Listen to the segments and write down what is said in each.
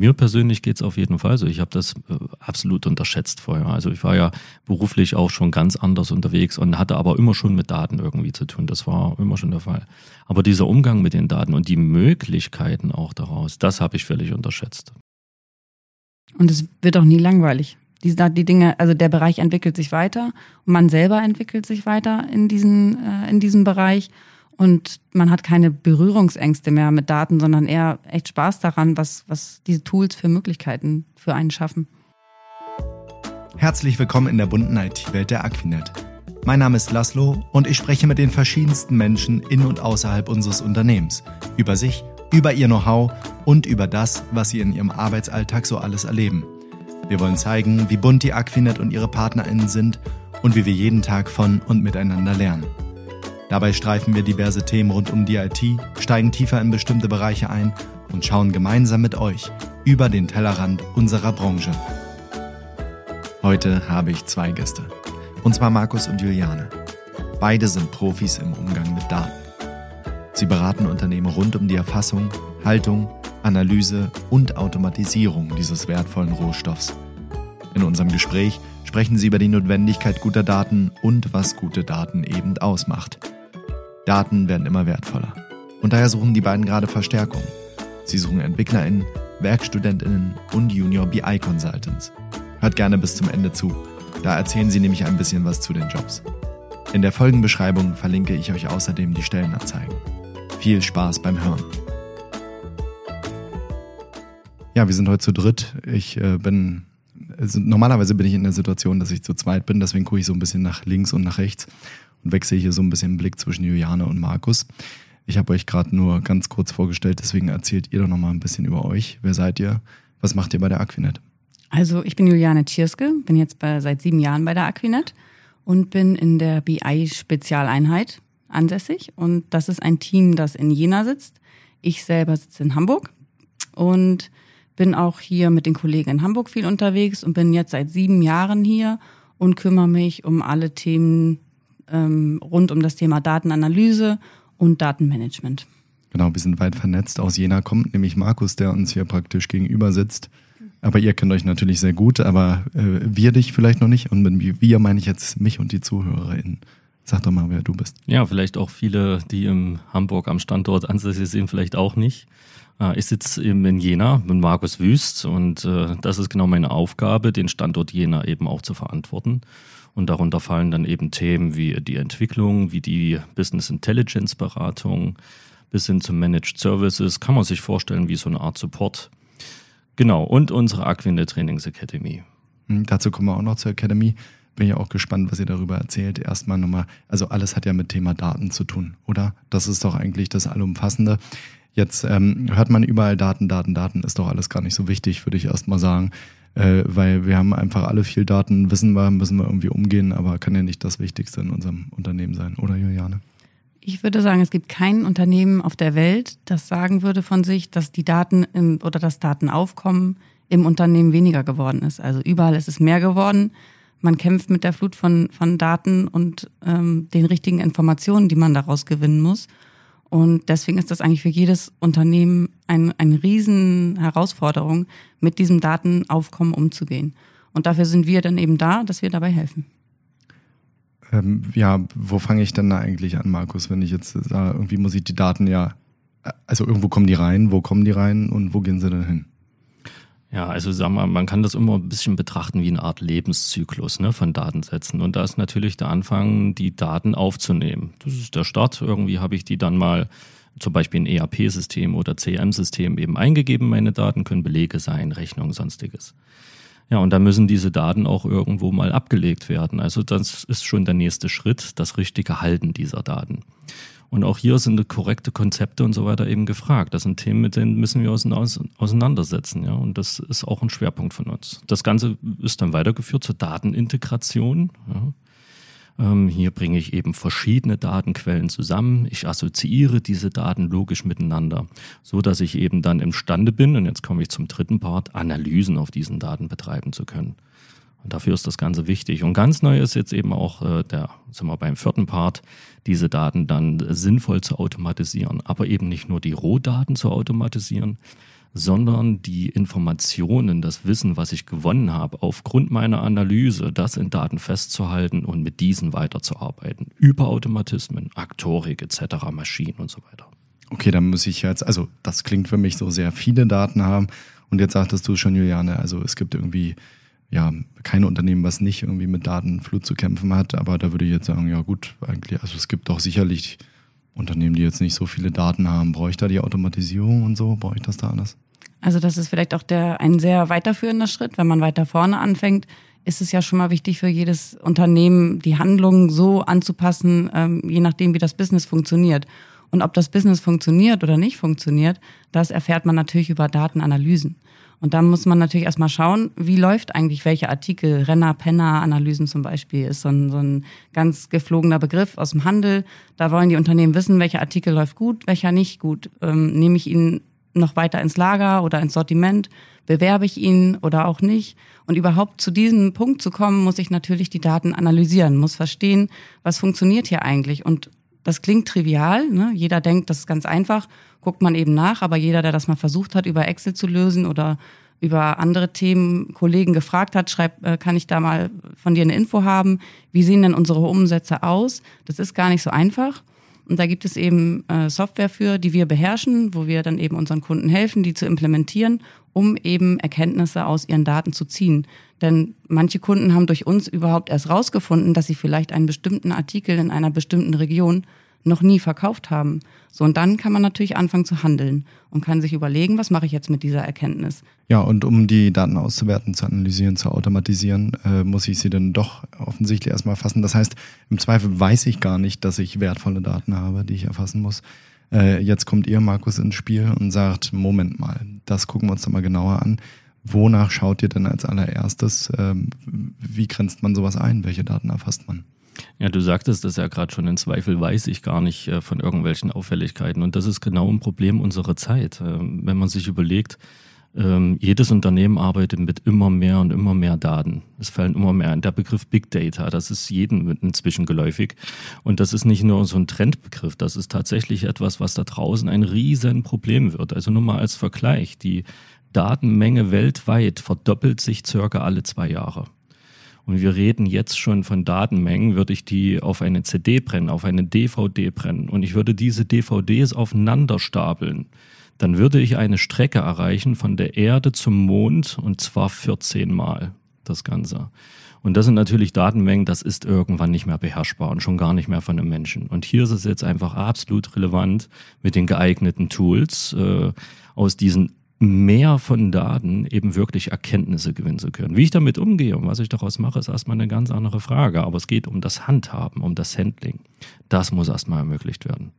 Mir persönlich geht es auf jeden Fall so. Ich habe das äh, absolut unterschätzt vorher. Also ich war ja beruflich auch schon ganz anders unterwegs und hatte aber immer schon mit Daten irgendwie zu tun. Das war immer schon der Fall. Aber dieser Umgang mit den Daten und die Möglichkeiten auch daraus, das habe ich völlig unterschätzt. Und es wird auch nie langweilig. Die, die Dinge, also der Bereich entwickelt sich weiter und man selber entwickelt sich weiter in, diesen, äh, in diesem Bereich. Und man hat keine Berührungsängste mehr mit Daten, sondern eher echt Spaß daran, was, was diese Tools für Möglichkeiten für einen schaffen. Herzlich willkommen in der bunten IT-Welt der Aquinet. Mein Name ist Laszlo und ich spreche mit den verschiedensten Menschen in und außerhalb unseres Unternehmens über sich, über ihr Know-how und über das, was sie in ihrem Arbeitsalltag so alles erleben. Wir wollen zeigen, wie bunt die Aquinet und ihre PartnerInnen sind und wie wir jeden Tag von und miteinander lernen. Dabei streifen wir diverse Themen rund um die IT, steigen tiefer in bestimmte Bereiche ein und schauen gemeinsam mit euch über den Tellerrand unserer Branche. Heute habe ich zwei Gäste. Und zwar Markus und Juliane. Beide sind Profis im Umgang mit Daten. Sie beraten Unternehmen rund um die Erfassung, Haltung, Analyse und Automatisierung dieses wertvollen Rohstoffs. In unserem Gespräch sprechen sie über die Notwendigkeit guter Daten und was gute Daten eben ausmacht. Daten werden immer wertvoller. Und daher suchen die beiden gerade Verstärkung. Sie suchen EntwicklerInnen, WerkstudentInnen und Junior BI Consultants. Hört gerne bis zum Ende zu. Da erzählen sie nämlich ein bisschen was zu den Jobs. In der Folgenbeschreibung verlinke ich euch außerdem die Stellenanzeigen. Viel Spaß beim Hören. Ja, wir sind heute zu dritt. Ich äh, bin, also normalerweise bin ich in der Situation, dass ich zu zweit bin, deswegen gucke ich so ein bisschen nach links und nach rechts und wechsle hier so ein bisschen den Blick zwischen Juliane und Markus. Ich habe euch gerade nur ganz kurz vorgestellt, deswegen erzählt ihr doch noch mal ein bisschen über euch. Wer seid ihr? Was macht ihr bei der Aquinet? Also ich bin Juliane Tschirske, bin jetzt bei, seit sieben Jahren bei der Aquinet und bin in der BI-Spezialeinheit ansässig. Und das ist ein Team, das in Jena sitzt. Ich selber sitze in Hamburg und bin auch hier mit den Kollegen in Hamburg viel unterwegs und bin jetzt seit sieben Jahren hier und kümmere mich um alle Themen ähm, rund um das Thema Datenanalyse und Datenmanagement. Genau, wir sind weit vernetzt. Aus Jena kommt nämlich Markus, der uns hier praktisch gegenüber sitzt. Aber ihr kennt euch natürlich sehr gut, aber äh, wir dich vielleicht noch nicht. Und mit wir meine ich jetzt mich und die ZuhörerInnen. Sag doch mal, wer du bist. Ja, vielleicht auch viele, die in Hamburg am Standort ansässig sind, vielleicht auch nicht. Äh, ich sitze eben in Jena mit Markus Wüst und äh, das ist genau meine Aufgabe, den Standort Jena eben auch zu verantworten. Und darunter fallen dann eben Themen wie die Entwicklung, wie die Business Intelligence Beratung bis hin zu Managed Services. Kann man sich vorstellen wie so eine Art Support. Genau, und unsere Aquinde Trainings Academy. Mhm, dazu kommen wir auch noch zur Academy. Bin ich auch gespannt, was ihr darüber erzählt. Erstmal nochmal, also alles hat ja mit Thema Daten zu tun, oder? Das ist doch eigentlich das Allumfassende. Jetzt ähm, hört man überall Daten, Daten, Daten, ist doch alles gar nicht so wichtig, würde ich erstmal sagen äh, weil wir haben einfach alle viel Daten, wissen wir, müssen wir irgendwie umgehen, aber kann ja nicht das Wichtigste in unserem Unternehmen sein, oder Juliane? Ich würde sagen, es gibt kein Unternehmen auf der Welt, das sagen würde von sich, dass die Daten im, oder das Datenaufkommen im Unternehmen weniger geworden ist. Also überall ist es mehr geworden. Man kämpft mit der Flut von, von Daten und ähm, den richtigen Informationen, die man daraus gewinnen muss. Und deswegen ist das eigentlich für jedes Unternehmen ein, eine riesen Herausforderung, mit diesem Datenaufkommen umzugehen. Und dafür sind wir dann eben da, dass wir dabei helfen. Ähm, ja, wo fange ich denn da eigentlich an, Markus, wenn ich jetzt sage, irgendwie muss ich die Daten ja, also irgendwo kommen die rein, wo kommen die rein und wo gehen sie denn hin? Ja, also sag mal, man kann das immer ein bisschen betrachten wie eine Art Lebenszyklus ne, von Datensätzen. Und da ist natürlich der Anfang, die Daten aufzunehmen. Das ist der Start. Irgendwie habe ich die dann mal zum Beispiel in ERP-System oder CM-System eben eingegeben. Meine Daten können Belege sein, Rechnungen, sonstiges. Ja, und dann müssen diese Daten auch irgendwo mal abgelegt werden. Also das ist schon der nächste Schritt, das richtige Halten dieser Daten. Und auch hier sind korrekte Konzepte und so weiter eben gefragt. Das sind Themen, mit denen müssen wir auseinandersetzen. Ja? Und das ist auch ein Schwerpunkt von uns. Das Ganze ist dann weitergeführt zur Datenintegration. Ja? Ähm, hier bringe ich eben verschiedene Datenquellen zusammen. Ich assoziiere diese Daten logisch miteinander, so dass ich eben dann imstande bin, und jetzt komme ich zum dritten Part, Analysen auf diesen Daten betreiben zu können. Und dafür ist das Ganze wichtig. Und ganz neu ist jetzt eben auch äh, der, sind wir beim vierten Part, diese Daten dann sinnvoll zu automatisieren. Aber eben nicht nur die Rohdaten zu automatisieren, sondern die Informationen, das Wissen, was ich gewonnen habe, aufgrund meiner Analyse, das in Daten festzuhalten und mit diesen weiterzuarbeiten. Über Automatismen, Aktorik etc., Maschinen und so weiter. Okay, dann muss ich jetzt, also das klingt für mich so sehr viele Daten haben. Und jetzt sagtest du schon, Juliane, also es gibt irgendwie ja kein Unternehmen, was nicht irgendwie mit Datenflut zu kämpfen hat. Aber da würde ich jetzt sagen, ja gut, eigentlich, also es gibt doch sicherlich Unternehmen, die jetzt nicht so viele Daten haben. Brauche ich da die Automatisierung und so? Brauche ich das da alles? Also das ist vielleicht auch der ein sehr weiterführender Schritt, wenn man weiter vorne anfängt ist es ja schon mal wichtig für jedes Unternehmen, die Handlungen so anzupassen, ähm, je nachdem, wie das Business funktioniert. Und ob das Business funktioniert oder nicht funktioniert, das erfährt man natürlich über Datenanalysen. Und da muss man natürlich erstmal schauen, wie läuft eigentlich welche Artikel. Renner-Penner-Analysen zum Beispiel ist so ein, so ein ganz geflogener Begriff aus dem Handel. Da wollen die Unternehmen wissen, welcher Artikel läuft gut, welcher nicht gut. Ähm, nehme ich ihn noch weiter ins Lager oder ins Sortiment? Bewerbe ich ihn oder auch nicht? Und überhaupt zu diesem Punkt zu kommen, muss ich natürlich die Daten analysieren, muss verstehen, was funktioniert hier eigentlich und das klingt trivial. Ne? Jeder denkt, das ist ganz einfach, guckt man eben nach. Aber jeder, der das mal versucht hat, über Excel zu lösen oder über andere Themen Kollegen gefragt hat, schreibt, äh, kann ich da mal von dir eine Info haben? Wie sehen denn unsere Umsätze aus? Das ist gar nicht so einfach. Und da gibt es eben äh, Software für, die wir beherrschen, wo wir dann eben unseren Kunden helfen, die zu implementieren, um eben Erkenntnisse aus ihren Daten zu ziehen. Denn manche Kunden haben durch uns überhaupt erst rausgefunden, dass sie vielleicht einen bestimmten Artikel in einer bestimmten Region noch nie verkauft haben. So, und dann kann man natürlich anfangen zu handeln und kann sich überlegen, was mache ich jetzt mit dieser Erkenntnis. Ja, und um die Daten auszuwerten, zu analysieren, zu automatisieren, äh, muss ich sie dann doch offensichtlich erstmal erfassen. Das heißt, im Zweifel weiß ich gar nicht, dass ich wertvolle Daten habe, die ich erfassen muss. Äh, jetzt kommt ihr, Markus, ins Spiel und sagt, Moment mal, das gucken wir uns doch mal genauer an. Wonach schaut ihr denn als allererstes? Ähm, wie grenzt man sowas ein? Welche Daten erfasst man? Ja, du sagtest das ja gerade schon, in Zweifel weiß ich gar nicht äh, von irgendwelchen Auffälligkeiten. Und das ist genau ein Problem unserer Zeit. Ähm, wenn man sich überlegt, ähm, jedes Unternehmen arbeitet mit immer mehr und immer mehr Daten. Es fallen immer mehr. Der Begriff Big Data, das ist jedem inzwischen geläufig. Und das ist nicht nur so ein Trendbegriff, das ist tatsächlich etwas, was da draußen ein Riesenproblem wird. Also nur mal als Vergleich, die Datenmenge weltweit verdoppelt sich circa alle zwei Jahre. Und wir reden jetzt schon von Datenmengen, würde ich die auf eine CD brennen, auf eine DVD brennen und ich würde diese DVDs aufeinander stapeln, dann würde ich eine Strecke erreichen von der Erde zum Mond und zwar 14 Mal das Ganze. Und das sind natürlich Datenmengen, das ist irgendwann nicht mehr beherrschbar und schon gar nicht mehr von einem Menschen. Und hier ist es jetzt einfach absolut relevant, mit den geeigneten Tools äh, aus diesen mehr von Daten eben wirklich Erkenntnisse gewinnen zu können. Wie ich damit umgehe und was ich daraus mache, ist erstmal eine ganz andere Frage. Aber es geht um das Handhaben, um das Handling. Das muss erstmal ermöglicht werden.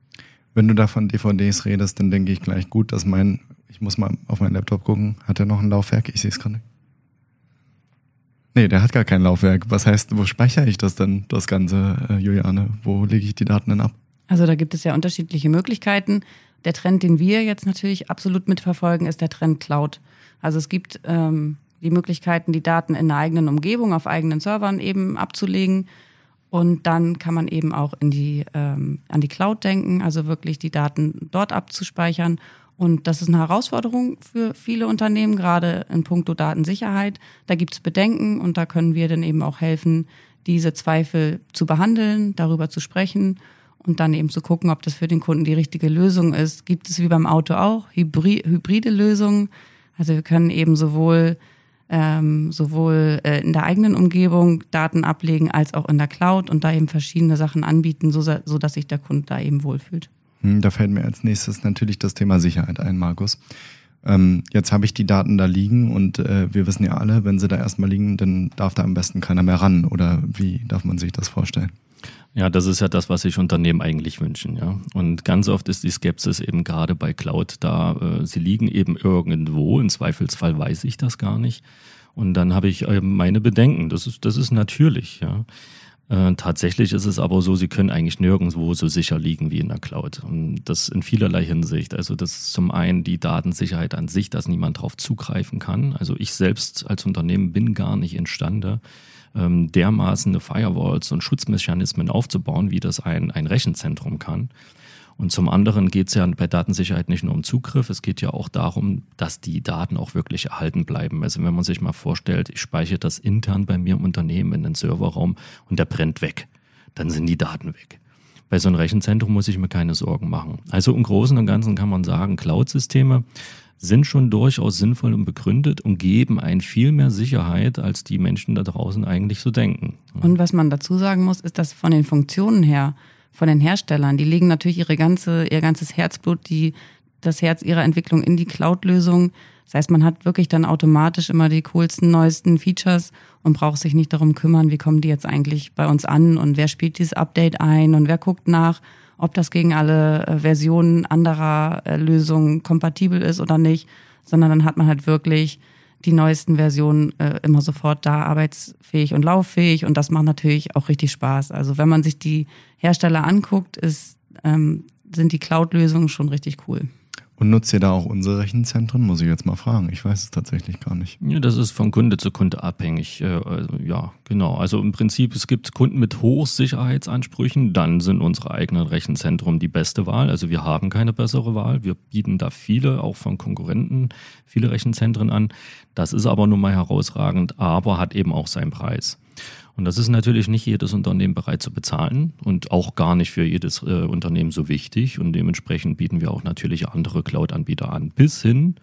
Wenn du da von DVDs redest, dann denke ich gleich gut, dass mein, ich muss mal auf meinen Laptop gucken, hat er noch ein Laufwerk? Ich sehe es gerade nicht. Nee, der hat gar kein Laufwerk. Was heißt, wo speichere ich das denn, das Ganze, äh, Juliane? Wo lege ich die Daten denn ab? Also da gibt es ja unterschiedliche Möglichkeiten. Der Trend, den wir jetzt natürlich absolut mitverfolgen, ist der Trend Cloud. Also es gibt ähm, die Möglichkeiten, die Daten in der eigenen Umgebung, auf eigenen Servern eben abzulegen. Und dann kann man eben auch in die, ähm, an die Cloud denken, also wirklich die Daten dort abzuspeichern. Und das ist eine Herausforderung für viele Unternehmen, gerade in puncto Datensicherheit. Da gibt es Bedenken und da können wir dann eben auch helfen, diese Zweifel zu behandeln, darüber zu sprechen und dann eben zu gucken, ob das für den Kunden die richtige Lösung ist. Gibt es wie beim Auto auch Hybri hybride Lösungen? Also wir können eben sowohl ähm, sowohl äh, in der eigenen Umgebung Daten ablegen als auch in der Cloud und da eben verschiedene Sachen anbieten, so, so dass sich der Kunde da eben wohlfühlt. Hm, da fällt mir als nächstes natürlich das Thema Sicherheit ein, Markus. Ähm, jetzt habe ich die Daten da liegen und äh, wir wissen ja alle, wenn sie da erstmal liegen, dann darf da am besten keiner mehr ran. Oder wie darf man sich das vorstellen? Ja, das ist ja das, was sich Unternehmen eigentlich wünschen, ja. Und ganz oft ist die Skepsis eben gerade bei Cloud da, äh, sie liegen eben irgendwo, im Zweifelsfall weiß ich das gar nicht. Und dann habe ich äh, meine Bedenken. Das ist, das ist natürlich, ja. Äh, tatsächlich ist es aber so, sie können eigentlich nirgendwo so sicher liegen wie in der Cloud. Und das in vielerlei Hinsicht. Also das ist zum einen die Datensicherheit an sich, dass niemand darauf zugreifen kann. Also ich selbst als Unternehmen bin gar nicht imstande, ähm, dermaßen Firewalls und Schutzmechanismen aufzubauen, wie das ein, ein Rechenzentrum kann. Und zum anderen geht es ja bei Datensicherheit nicht nur um Zugriff, es geht ja auch darum, dass die Daten auch wirklich erhalten bleiben. Also wenn man sich mal vorstellt, ich speichere das intern bei mir im Unternehmen in den Serverraum und der brennt weg, dann sind die Daten weg. Bei so einem Rechenzentrum muss ich mir keine Sorgen machen. Also im Großen und Ganzen kann man sagen, Cloud-Systeme sind schon durchaus sinnvoll und begründet und geben ein viel mehr Sicherheit, als die Menschen da draußen eigentlich so denken. Und was man dazu sagen muss, ist, dass von den Funktionen her, von den Herstellern, die legen natürlich ihre ganze, ihr ganzes Herzblut, die, das Herz ihrer Entwicklung in die Cloud-Lösung. Das heißt, man hat wirklich dann automatisch immer die coolsten, neuesten Features und braucht sich nicht darum kümmern, wie kommen die jetzt eigentlich bei uns an und wer spielt dieses Update ein und wer guckt nach ob das gegen alle äh, Versionen anderer äh, Lösungen kompatibel ist oder nicht, sondern dann hat man halt wirklich die neuesten Versionen äh, immer sofort da arbeitsfähig und lauffähig und das macht natürlich auch richtig Spaß. Also wenn man sich die Hersteller anguckt, ist, ähm, sind die Cloud-Lösungen schon richtig cool. Und nutzt ihr da auch unsere Rechenzentren? Muss ich jetzt mal fragen. Ich weiß es tatsächlich gar nicht. Ja, das ist von Kunde zu Kunde abhängig. Äh, also, ja, genau. Also im Prinzip, es gibt Kunden mit Hochsicherheitsansprüchen, dann sind unsere eigenen Rechenzentren die beste Wahl. Also wir haben keine bessere Wahl. Wir bieten da viele, auch von Konkurrenten, viele Rechenzentren an. Das ist aber nun mal herausragend, aber hat eben auch seinen Preis. Und das ist natürlich nicht jedes Unternehmen bereit zu bezahlen und auch gar nicht für jedes äh, Unternehmen so wichtig. Und dementsprechend bieten wir auch natürlich andere Cloud-Anbieter an, bis hin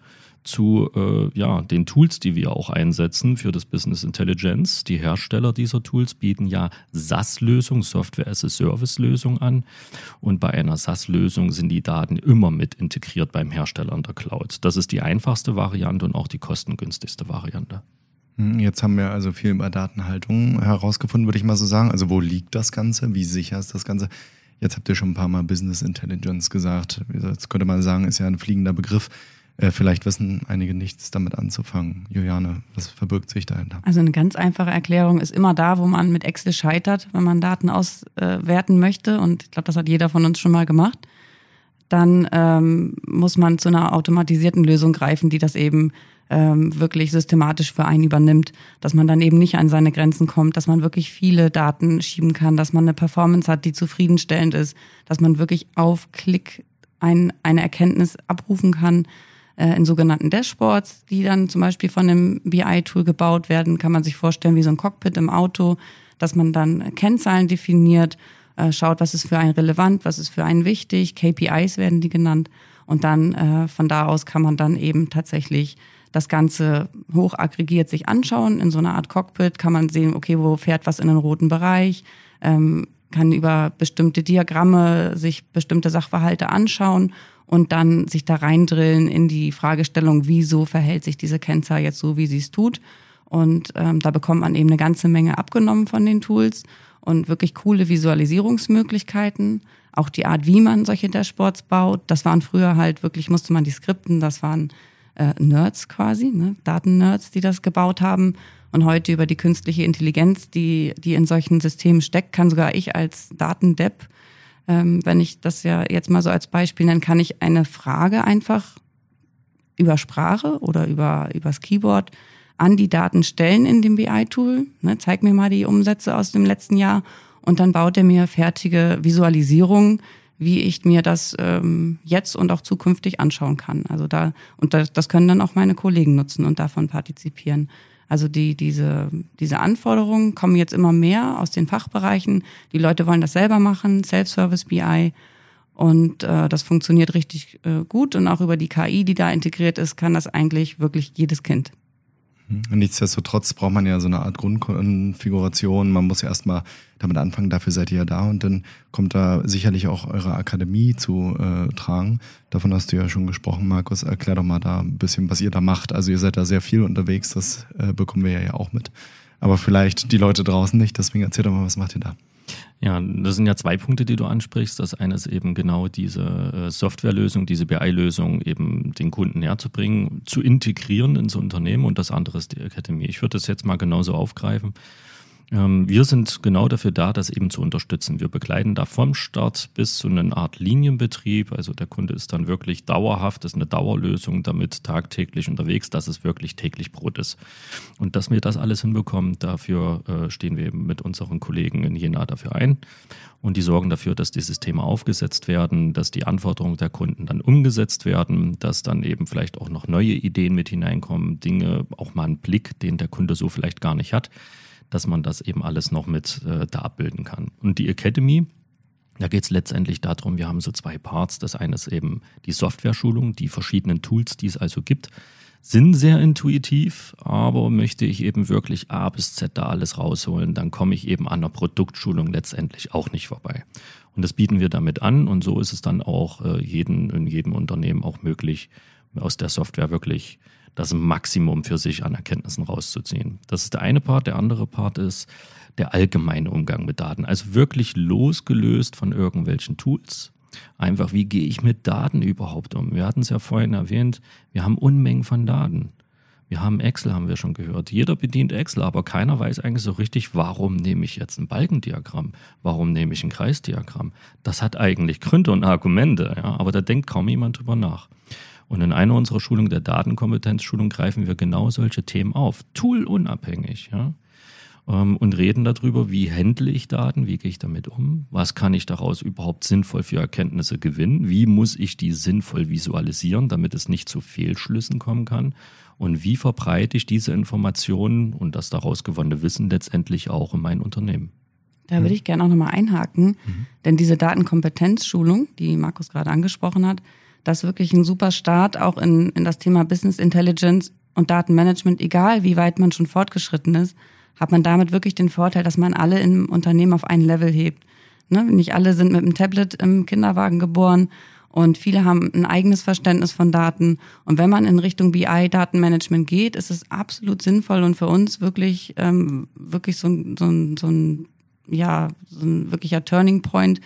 zu äh, ja, den Tools, die wir auch einsetzen für das Business Intelligence. Die Hersteller dieser Tools bieten ja SaaS-Lösungen, Software as a Service-Lösungen an. Und bei einer SaaS-Lösung sind die Daten immer mit integriert beim Hersteller in der Cloud. Das ist die einfachste Variante und auch die kostengünstigste Variante. Hm, jetzt haben wir also viel über Datenhaltung herausgefunden, würde ich mal so sagen. Also wo liegt das Ganze? Wie sicher ist das Ganze? Jetzt habt ihr schon ein paar Mal Business Intelligence gesagt. Jetzt könnte man sagen, ist ja ein fliegender Begriff. Äh, vielleicht wissen einige nichts damit anzufangen. Juliane, was verbirgt sich dahinter? Also eine ganz einfache Erklärung ist immer da, wo man mit Excel scheitert, wenn man Daten auswerten möchte. Und ich glaube, das hat jeder von uns schon mal gemacht. Dann ähm, muss man zu einer automatisierten Lösung greifen, die das eben ähm, wirklich systematisch für einen übernimmt, dass man dann eben nicht an seine Grenzen kommt, dass man wirklich viele Daten schieben kann, dass man eine Performance hat, die zufriedenstellend ist, dass man wirklich auf Klick ein, eine Erkenntnis abrufen kann äh, in sogenannten Dashboards, die dann zum Beispiel von einem BI-Tool gebaut werden, kann man sich vorstellen wie so ein Cockpit im Auto, dass man dann Kennzahlen definiert, äh, schaut, was ist für einen relevant, was ist für einen wichtig, KPIs werden die genannt. Und dann äh, von da aus kann man dann eben tatsächlich das Ganze hoch aggregiert sich anschauen. In so einer Art Cockpit kann man sehen, okay, wo fährt was in den roten Bereich, ähm, kann über bestimmte Diagramme sich bestimmte Sachverhalte anschauen und dann sich da reindrillen in die Fragestellung, wieso verhält sich diese Kennzahl jetzt so, wie sie es tut. Und ähm, da bekommt man eben eine ganze Menge abgenommen von den Tools und wirklich coole Visualisierungsmöglichkeiten. Auch die Art, wie man solche Dashboards baut, das waren früher halt wirklich, musste man die Skripten, das waren äh, Nerds quasi, ne? Daten-Nerds, die das gebaut haben. Und heute über die künstliche Intelligenz, die, die in solchen Systemen steckt, kann sogar ich als Datendepp, ähm, wenn ich das ja jetzt mal so als Beispiel nenne, kann ich eine Frage einfach über Sprache oder über übers Keyboard an die Daten stellen in dem BI-Tool. Ne, zeig mir mal die Umsätze aus dem letzten Jahr und dann baut er mir fertige Visualisierungen, wie ich mir das ähm, jetzt und auch zukünftig anschauen kann. Also da und das, das können dann auch meine Kollegen nutzen und davon partizipieren. Also die, diese, diese Anforderungen kommen jetzt immer mehr aus den Fachbereichen. Die Leute wollen das selber machen, Self-Service BI. Und äh, das funktioniert richtig äh, gut. Und auch über die KI, die da integriert ist, kann das eigentlich wirklich jedes Kind. Mhm. Nichtsdestotrotz braucht man ja so eine Art Grundkonfiguration. Man muss ja erstmal damit anfangen, dafür seid ihr ja da und dann kommt da sicherlich auch eure Akademie zu äh, tragen. Davon hast du ja schon gesprochen, Markus. Erklär doch mal da ein bisschen, was ihr da macht. Also ihr seid da sehr viel unterwegs, das äh, bekommen wir ja auch mit. Aber vielleicht die Leute draußen nicht, deswegen erzähl doch mal, was macht ihr da? Ja, das sind ja zwei Punkte, die du ansprichst. Das eine ist eben genau diese äh, Softwarelösung, diese BI-Lösung eben den Kunden näher zu bringen, zu integrieren ins Unternehmen und das andere ist die Akademie. Ich würde das jetzt mal genauso aufgreifen. Ähm, wir sind genau dafür da, das eben zu unterstützen. Wir begleiten da vom Start bis zu einer Art Linienbetrieb. Also der Kunde ist dann wirklich dauerhaft, ist eine Dauerlösung, damit tagtäglich unterwegs, dass es wirklich täglich Brot ist. Und dass wir das alles hinbekommen, dafür äh, stehen wir eben mit unseren Kollegen in Jena dafür ein. Und die sorgen dafür, dass die Systeme aufgesetzt werden, dass die Anforderungen der Kunden dann umgesetzt werden, dass dann eben vielleicht auch noch neue Ideen mit hineinkommen, Dinge, auch mal einen Blick, den der Kunde so vielleicht gar nicht hat dass man das eben alles noch mit äh, da abbilden kann. Und die Academy, da geht es letztendlich darum, wir haben so zwei Parts. Das eine ist eben die Software-Schulung, die verschiedenen Tools, die es also gibt, sind sehr intuitiv, aber möchte ich eben wirklich A bis Z da alles rausholen, dann komme ich eben an der Produktschulung letztendlich auch nicht vorbei. Und das bieten wir damit an und so ist es dann auch äh, jeden, in jedem Unternehmen auch möglich, aus der Software wirklich das Maximum für sich an Erkenntnissen rauszuziehen. Das ist der eine Part. Der andere Part ist der allgemeine Umgang mit Daten. Also wirklich losgelöst von irgendwelchen Tools. Einfach, wie gehe ich mit Daten überhaupt um? Wir hatten es ja vorhin erwähnt, wir haben Unmengen von Daten. Wir haben Excel, haben wir schon gehört. Jeder bedient Excel, aber keiner weiß eigentlich so richtig, warum nehme ich jetzt ein Balkendiagramm? Warum nehme ich ein Kreisdiagramm? Das hat eigentlich Gründe und Argumente, ja, aber da denkt kaum jemand drüber nach. Und in einer unserer Schulungen, der Datenkompetenzschulung, greifen wir genau solche Themen auf, toolunabhängig, ja. Ähm, und reden darüber, wie handle ich Daten, wie gehe ich damit um, was kann ich daraus überhaupt sinnvoll für Erkenntnisse gewinnen, wie muss ich die sinnvoll visualisieren, damit es nicht zu Fehlschlüssen kommen kann und wie verbreite ich diese Informationen und das daraus gewonnene Wissen letztendlich auch in mein Unternehmen. Da würde ich gerne auch nochmal einhaken, mhm. denn diese Datenkompetenzschulung, die Markus gerade angesprochen hat, das ist wirklich ein super Start auch in, in das Thema Business Intelligence und Datenmanagement, egal wie weit man schon fortgeschritten ist, hat man damit wirklich den Vorteil, dass man alle im Unternehmen auf ein Level hebt. Ne? Nicht alle sind mit einem Tablet im Kinderwagen geboren und viele haben ein eigenes Verständnis von Daten. Und wenn man in Richtung BI-Datenmanagement geht, ist es absolut sinnvoll und für uns wirklich, ähm, wirklich so, ein so, ein so ein, ja, so ein wirklicher Turning Point,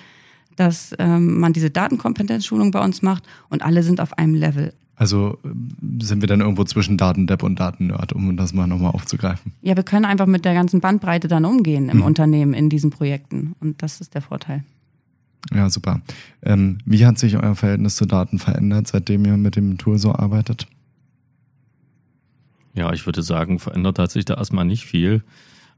dass ähm, man diese Datenkompetenzschulung bei uns macht und alle sind auf einem Level. Also ähm, sind wir dann irgendwo zwischen Datendepp und Datennerd, um das mal nochmal aufzugreifen? Ja, wir können einfach mit der ganzen Bandbreite dann umgehen im mhm. Unternehmen in diesen Projekten und das ist der Vorteil. Ja, super. Ähm, wie hat sich euer Verhältnis zu Daten verändert, seitdem ihr mit dem Tool so arbeitet? Ja, ich würde sagen, verändert hat sich da erstmal nicht viel.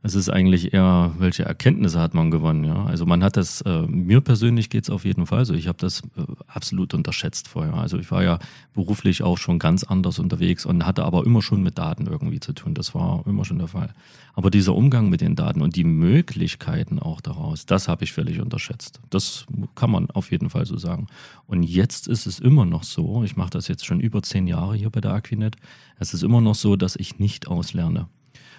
Es ist eigentlich eher, welche Erkenntnisse hat man gewonnen. Ja? Also man hat das, äh, mir persönlich geht es auf jeden Fall so. Ich habe das äh, absolut unterschätzt vorher. Also ich war ja beruflich auch schon ganz anders unterwegs und hatte aber immer schon mit Daten irgendwie zu tun. Das war immer schon der Fall. Aber dieser Umgang mit den Daten und die Möglichkeiten auch daraus, das habe ich völlig unterschätzt. Das kann man auf jeden Fall so sagen. Und jetzt ist es immer noch so, ich mache das jetzt schon über zehn Jahre hier bei der Aquinet, es ist immer noch so, dass ich nicht auslerne.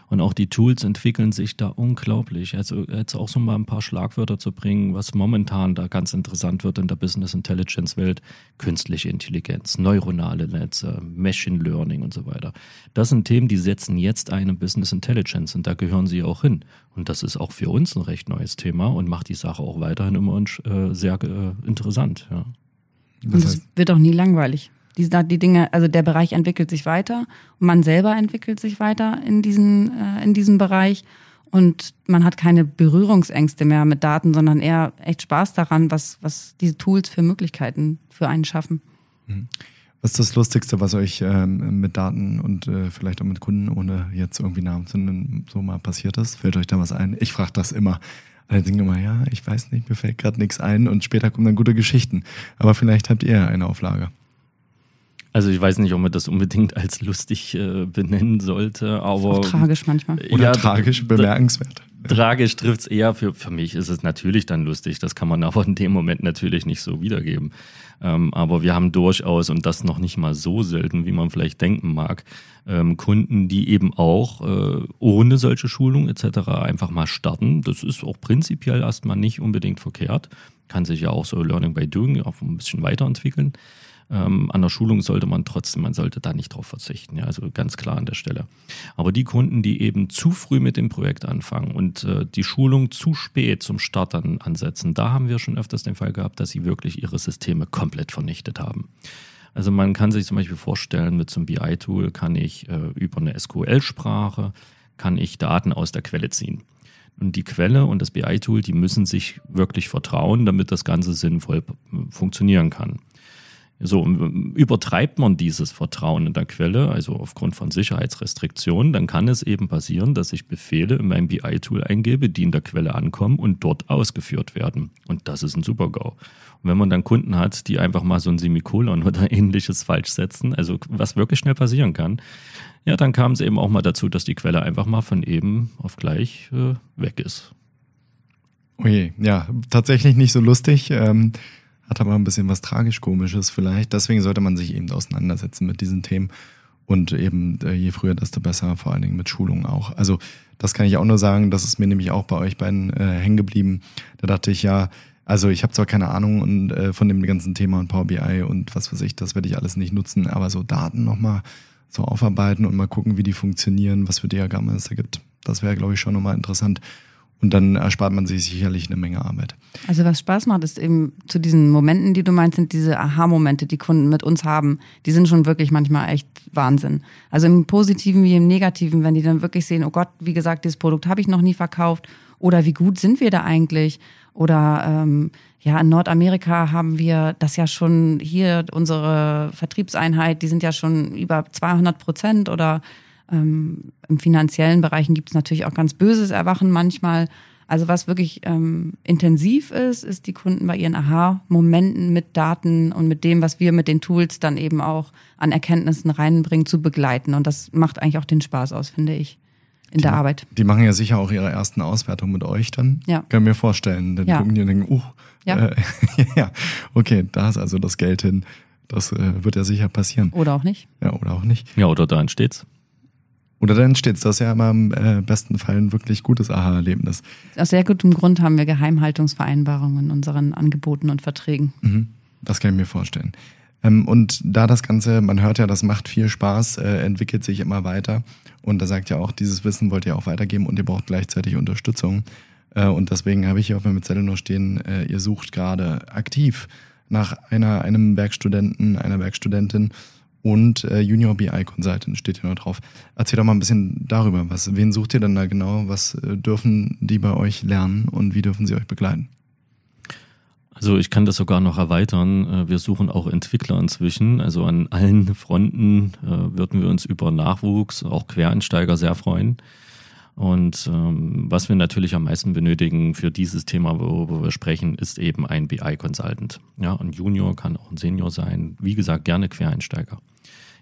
Und auch die Tools entwickeln sich da unglaublich. Also jetzt auch so mal ein paar Schlagwörter zu bringen, was momentan da ganz interessant wird in der Business Intelligence Welt. Künstliche Intelligenz, neuronale Netze, Machine Learning und so weiter. Das sind Themen, die setzen jetzt eine Business Intelligence und da gehören sie auch hin. Und das ist auch für uns ein recht neues Thema und macht die Sache auch weiterhin immer äh, sehr äh, interessant. Ja. Und es wird auch nie langweilig die, die Dinge, also der Bereich entwickelt sich weiter und man selber entwickelt sich weiter in, diesen, äh, in diesem Bereich. Und man hat keine Berührungsängste mehr mit Daten, sondern eher echt Spaß daran, was, was diese Tools für Möglichkeiten für einen schaffen. Mhm. Was ist das Lustigste, was euch ähm, mit Daten und äh, vielleicht auch mit Kunden, ohne jetzt irgendwie Namen zu nennen, so mal passiert ist? Fällt euch da was ein? Ich frage das immer. Alle denken immer, ja, ich weiß nicht, mir fällt gerade nichts ein und später kommen dann gute Geschichten. Aber vielleicht habt ihr eine Auflage. Also ich weiß nicht, ob man das unbedingt als lustig äh, benennen sollte, aber. Auch tragisch manchmal. Oder ja, tragisch, bemerkenswert. Tragisch trifft es eher. Für, für mich ist es natürlich dann lustig. Das kann man aber in dem Moment natürlich nicht so wiedergeben. Ähm, aber wir haben durchaus, und das noch nicht mal so selten, wie man vielleicht denken mag, ähm, Kunden, die eben auch äh, ohne solche Schulung etc. einfach mal starten. Das ist auch prinzipiell erstmal nicht unbedingt verkehrt. Kann sich ja auch so Learning by Doing auch ein bisschen weiterentwickeln. Ähm, an der Schulung sollte man trotzdem, man sollte da nicht drauf verzichten. Ja, also ganz klar an der Stelle. Aber die Kunden, die eben zu früh mit dem Projekt anfangen und äh, die Schulung zu spät zum Start dann ansetzen, da haben wir schon öfters den Fall gehabt, dass sie wirklich ihre Systeme komplett vernichtet haben. Also man kann sich zum Beispiel vorstellen, mit so einem BI-Tool kann ich äh, über eine SQL-Sprache, kann ich Daten aus der Quelle ziehen. Und die Quelle und das BI-Tool, die müssen sich wirklich vertrauen, damit das Ganze sinnvoll funktionieren kann. So, übertreibt man dieses Vertrauen in der Quelle, also aufgrund von Sicherheitsrestriktionen, dann kann es eben passieren, dass ich Befehle in meinem BI-Tool eingebe, die in der Quelle ankommen und dort ausgeführt werden. Und das ist ein Super-GAU. Und wenn man dann Kunden hat, die einfach mal so ein Semikolon oder ähnliches falsch setzen, also was wirklich schnell passieren kann, ja, dann kam es eben auch mal dazu, dass die Quelle einfach mal von eben auf gleich äh, weg ist. Oje, ja, tatsächlich nicht so lustig. Ähm hat aber ein bisschen was tragisch-komisches vielleicht. Deswegen sollte man sich eben auseinandersetzen mit diesen Themen. Und eben äh, je früher, desto besser, vor allen Dingen mit Schulungen auch. Also das kann ich auch nur sagen, das ist mir nämlich auch bei euch beiden äh, hängen geblieben. Da dachte ich ja, also ich habe zwar keine Ahnung und, äh, von dem ganzen Thema und Power BI und was weiß ich, das werde ich alles nicht nutzen, aber so Daten nochmal so aufarbeiten und mal gucken, wie die funktionieren, was für Diagramme es da gibt. Das wäre, glaube ich, schon nochmal interessant. Und dann erspart man sich sicherlich eine Menge Arbeit. Also was Spaß macht, ist eben zu diesen Momenten, die du meinst, sind diese Aha-Momente, die Kunden mit uns haben. Die sind schon wirklich manchmal echt Wahnsinn. Also im Positiven wie im Negativen, wenn die dann wirklich sehen, oh Gott, wie gesagt, dieses Produkt habe ich noch nie verkauft. Oder wie gut sind wir da eigentlich? Oder ähm, ja, in Nordamerika haben wir das ja schon hier, unsere Vertriebseinheit, die sind ja schon über 200 Prozent oder ähm, Im finanziellen Bereichen gibt es natürlich auch ganz böses Erwachen manchmal. Also was wirklich ähm, intensiv ist, ist die Kunden bei ihren Aha-Momenten mit Daten und mit dem, was wir mit den Tools dann eben auch an Erkenntnissen reinbringen, zu begleiten. Und das macht eigentlich auch den Spaß aus, finde ich, in die, der Arbeit. Die machen ja sicher auch ihre ersten Auswertungen mit euch dann. Ja. Können mir vorstellen. Dann ja. gucken die und denken, uh, ja. Äh, ja, okay, da ist also das Geld hin. Das äh, wird ja sicher passieren. Oder auch nicht. Ja, oder auch nicht. Ja, oder da entsteht's. Oder dann entsteht das ja immer im äh, besten Fall ein wirklich gutes Aha-Erlebnis. Aus sehr gutem Grund haben wir Geheimhaltungsvereinbarungen in unseren Angeboten und Verträgen. Mhm. Das kann ich mir vorstellen. Ähm, und da das Ganze, man hört ja, das macht viel Spaß, äh, entwickelt sich immer weiter. Und da sagt ja auch, dieses Wissen wollt ihr auch weitergeben und ihr braucht gleichzeitig Unterstützung. Äh, und deswegen habe ich hier auf meinem Zettel nur stehen, äh, ihr sucht gerade aktiv nach einer, einem Werkstudenten, einer Werkstudentin und äh, Junior BI Consultant steht hier noch drauf. Erzähl doch mal ein bisschen darüber. Was, wen sucht ihr denn da genau? Was äh, dürfen die bei euch lernen und wie dürfen sie euch begleiten? Also ich kann das sogar noch erweitern. Äh, wir suchen auch Entwickler inzwischen. Also an allen Fronten äh, würden wir uns über Nachwuchs, auch Quereinsteiger sehr freuen. Und ähm, was wir natürlich am meisten benötigen für dieses Thema, worüber wir sprechen, ist eben ein BI-Consultant. Ja, ein Junior kann auch ein Senior sein. Wie gesagt, gerne Quereinsteiger.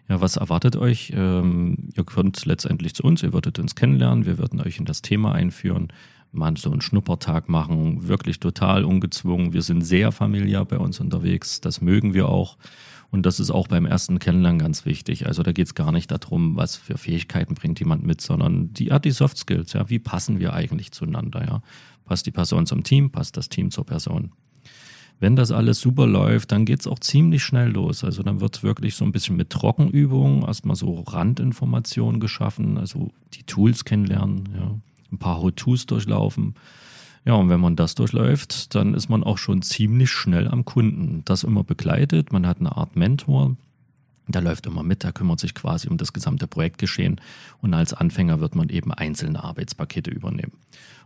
Ja, was erwartet euch? Ähm, ihr könnt letztendlich zu uns, ihr würdet uns kennenlernen, wir würden euch in das Thema einführen, mal so einen Schnuppertag machen, wirklich total ungezwungen. Wir sind sehr familiär bei uns unterwegs, das mögen wir auch. Und das ist auch beim ersten Kennenlernen ganz wichtig. Also da geht es gar nicht darum, was für Fähigkeiten bringt jemand mit, sondern die hat die Soft Skills. Ja, wie passen wir eigentlich zueinander? Ja, passt die Person zum Team, passt das Team zur Person. Wenn das alles super läuft, dann geht es auch ziemlich schnell los. Also dann wird wirklich so ein bisschen mit Trockenübungen erstmal so Randinformationen geschaffen, also die Tools kennenlernen, ja, ein paar How-Tos durchlaufen ja, und wenn man das durchläuft, dann ist man auch schon ziemlich schnell am Kunden. Das immer begleitet. Man hat eine Art Mentor. Der läuft immer mit, der kümmert sich quasi um das gesamte Projektgeschehen. Und als Anfänger wird man eben einzelne Arbeitspakete übernehmen.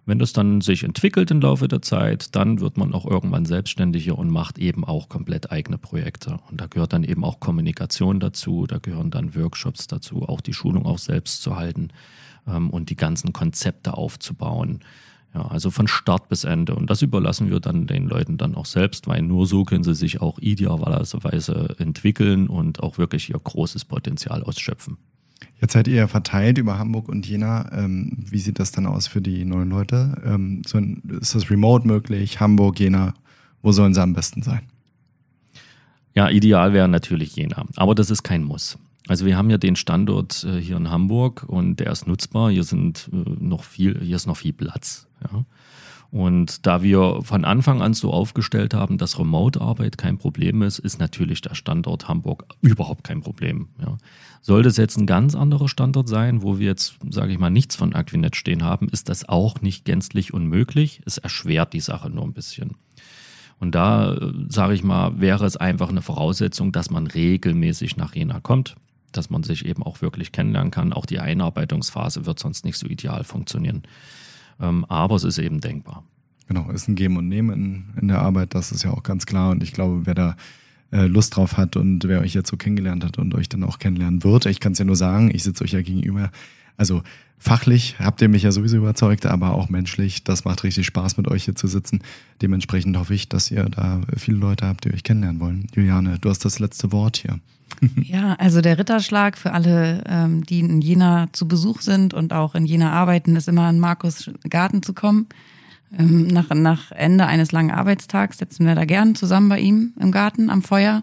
Wenn das dann sich entwickelt im Laufe der Zeit, dann wird man auch irgendwann selbstständiger und macht eben auch komplett eigene Projekte. Und da gehört dann eben auch Kommunikation dazu, da gehören dann Workshops dazu, auch die Schulung auch selbst zu halten ähm, und die ganzen Konzepte aufzubauen. Ja, also von Start bis Ende. Und das überlassen wir dann den Leuten dann auch selbst, weil nur so können sie sich auch idealerweise entwickeln und auch wirklich ihr großes Potenzial ausschöpfen. Jetzt seid ihr verteilt über Hamburg und Jena. Ähm, wie sieht das dann aus für die neuen Leute? Ähm, ist das remote möglich? Hamburg, Jena? Wo sollen sie am besten sein? Ja, ideal wäre natürlich Jena. Aber das ist kein Muss. Also wir haben ja den Standort äh, hier in Hamburg und der ist nutzbar. Hier sind äh, noch viel, hier ist noch viel Platz. Ja. Und da wir von Anfang an so aufgestellt haben, dass Remote-Arbeit kein Problem ist, ist natürlich der Standort Hamburg überhaupt kein Problem. Ja. Sollte es jetzt ein ganz anderer Standort sein, wo wir jetzt, sage ich mal, nichts von Aquinet stehen haben, ist das auch nicht gänzlich unmöglich. Es erschwert die Sache nur ein bisschen. Und da, äh, sage ich mal, wäre es einfach eine Voraussetzung, dass man regelmäßig nach Jena kommt, dass man sich eben auch wirklich kennenlernen kann. Auch die Einarbeitungsphase wird sonst nicht so ideal funktionieren. Ähm, aber es ist eben denkbar. Genau, ist ein Geben und Nehmen in, in der Arbeit, das ist ja auch ganz klar. Und ich glaube, wer da äh, Lust drauf hat und wer euch jetzt so kennengelernt hat und euch dann auch kennenlernen wird, ich kann es ja nur sagen, ich sitze euch ja gegenüber. Also fachlich habt ihr mich ja sowieso überzeugt, aber auch menschlich, das macht richtig Spaß mit euch hier zu sitzen. Dementsprechend hoffe ich, dass ihr da viele Leute habt, die euch kennenlernen wollen. Juliane, du hast das letzte Wort hier. Ja, also der Ritterschlag für alle, ähm, die in Jena zu Besuch sind und auch in Jena arbeiten, ist immer in Markus Garten zu kommen. Ähm, nach, nach Ende eines langen Arbeitstags setzen wir da gern zusammen bei ihm im Garten am Feuer.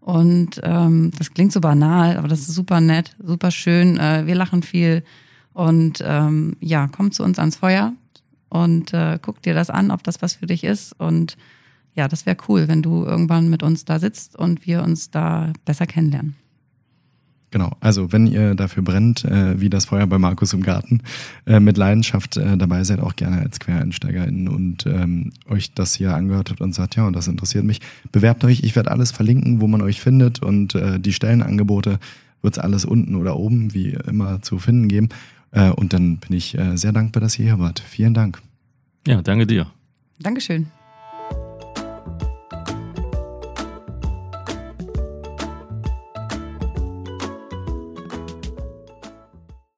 Und ähm, das klingt so banal, aber das ist super nett, super schön. Äh, wir lachen viel. Und ähm, ja, komm zu uns ans Feuer und äh, guck dir das an, ob das was für dich ist. Und ja, das wäre cool, wenn du irgendwann mit uns da sitzt und wir uns da besser kennenlernen. Genau, also wenn ihr dafür brennt, äh, wie das Feuer bei Markus im Garten, äh, mit Leidenschaft äh, dabei seid, auch gerne als QuereinsteigerInnen und ähm, euch das hier angehört habt und sagt, ja, und das interessiert mich, bewerbt euch. Ich werde alles verlinken, wo man euch findet und äh, die Stellenangebote wird es alles unten oder oben, wie immer, zu finden geben. Äh, und dann bin ich äh, sehr dankbar, dass ihr hier wart. Vielen Dank. Ja, danke dir. Dankeschön.